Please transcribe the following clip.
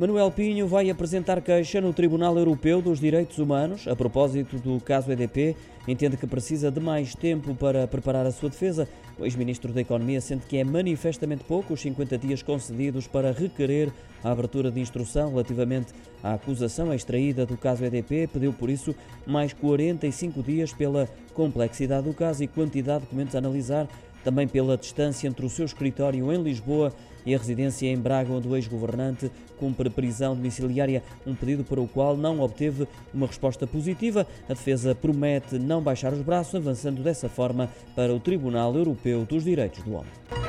Manuel Pinho vai apresentar queixa no Tribunal Europeu dos Direitos Humanos a propósito do caso EDP. Entende que precisa de mais tempo para preparar a sua defesa. O ex-ministro da Economia sente que é manifestamente pouco os 50 dias concedidos para requerer a abertura de instrução relativamente à acusação extraída do caso EDP. Pediu, por isso, mais 45 dias pela complexidade do caso e quantidade de documentos a analisar também pela distância entre o seu escritório em Lisboa e a residência em Braga, onde o ex-governante cumpre prisão domiciliária, um pedido para o qual não obteve uma resposta positiva. A defesa promete não baixar os braços, avançando dessa forma para o Tribunal Europeu dos Direitos do Homem.